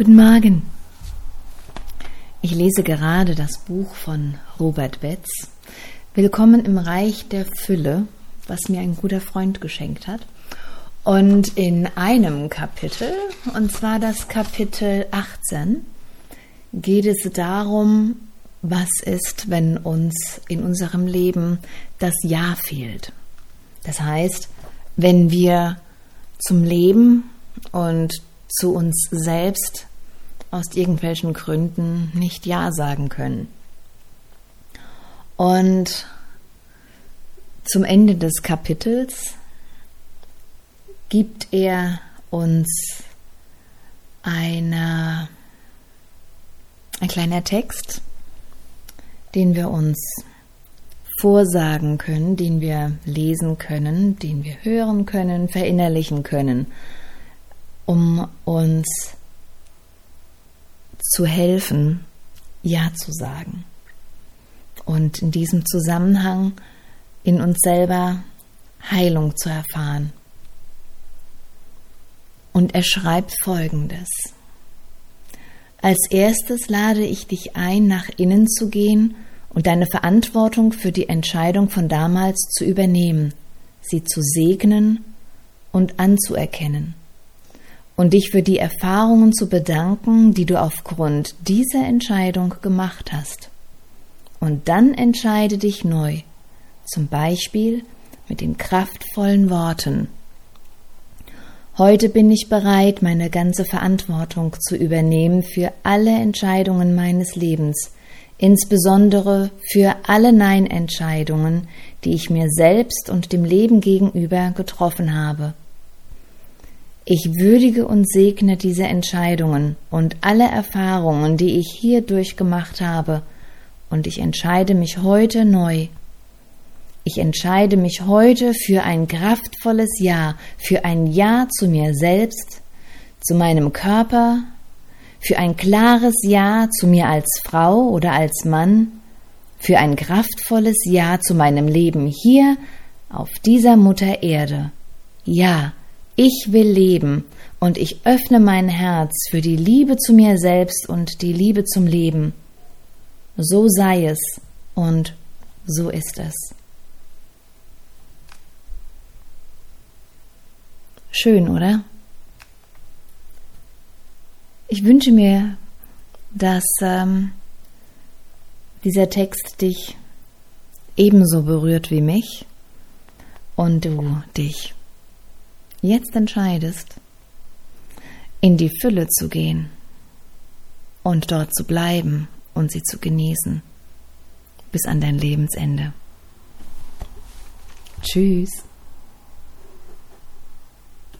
Guten Morgen. Ich lese gerade das Buch von Robert Betz. Willkommen im Reich der Fülle, was mir ein guter Freund geschenkt hat. Und in einem Kapitel, und zwar das Kapitel 18, geht es darum, was ist, wenn uns in unserem Leben das Ja fehlt. Das heißt, wenn wir zum Leben und zu uns selbst aus irgendwelchen Gründen nicht Ja sagen können. Und zum Ende des Kapitels gibt er uns eine, ein kleiner Text, den wir uns vorsagen können, den wir lesen können, den wir hören können, verinnerlichen können, um uns zu helfen, Ja zu sagen. Und in diesem Zusammenhang in uns selber Heilung zu erfahren. Und er schreibt Folgendes. Als erstes lade ich dich ein, nach innen zu gehen und deine Verantwortung für die Entscheidung von damals zu übernehmen, sie zu segnen und anzuerkennen und dich für die Erfahrungen zu bedanken, die du aufgrund dieser Entscheidung gemacht hast. Und dann entscheide dich neu, zum Beispiel mit den kraftvollen Worten. Heute bin ich bereit, meine ganze Verantwortung zu übernehmen für alle Entscheidungen meines Lebens, insbesondere für alle Nein-Entscheidungen, die ich mir selbst und dem Leben gegenüber getroffen habe. Ich würdige und segne diese Entscheidungen und alle Erfahrungen, die ich hierdurch gemacht habe, und ich entscheide mich heute neu. Ich entscheide mich heute für ein kraftvolles Ja, für ein Ja zu mir selbst, zu meinem Körper, für ein klares Ja zu mir als Frau oder als Mann, für ein kraftvolles Ja zu meinem Leben hier auf dieser Mutter Erde. Ja, ich will leben und ich öffne mein Herz für die Liebe zu mir selbst und die Liebe zum Leben. So sei es und so ist es. Schön, oder? Ich wünsche mir, dass ähm, dieser Text dich ebenso berührt wie mich und du dich jetzt entscheidest, in die Fülle zu gehen und dort zu bleiben und sie zu genießen bis an dein Lebensende. Tschüss.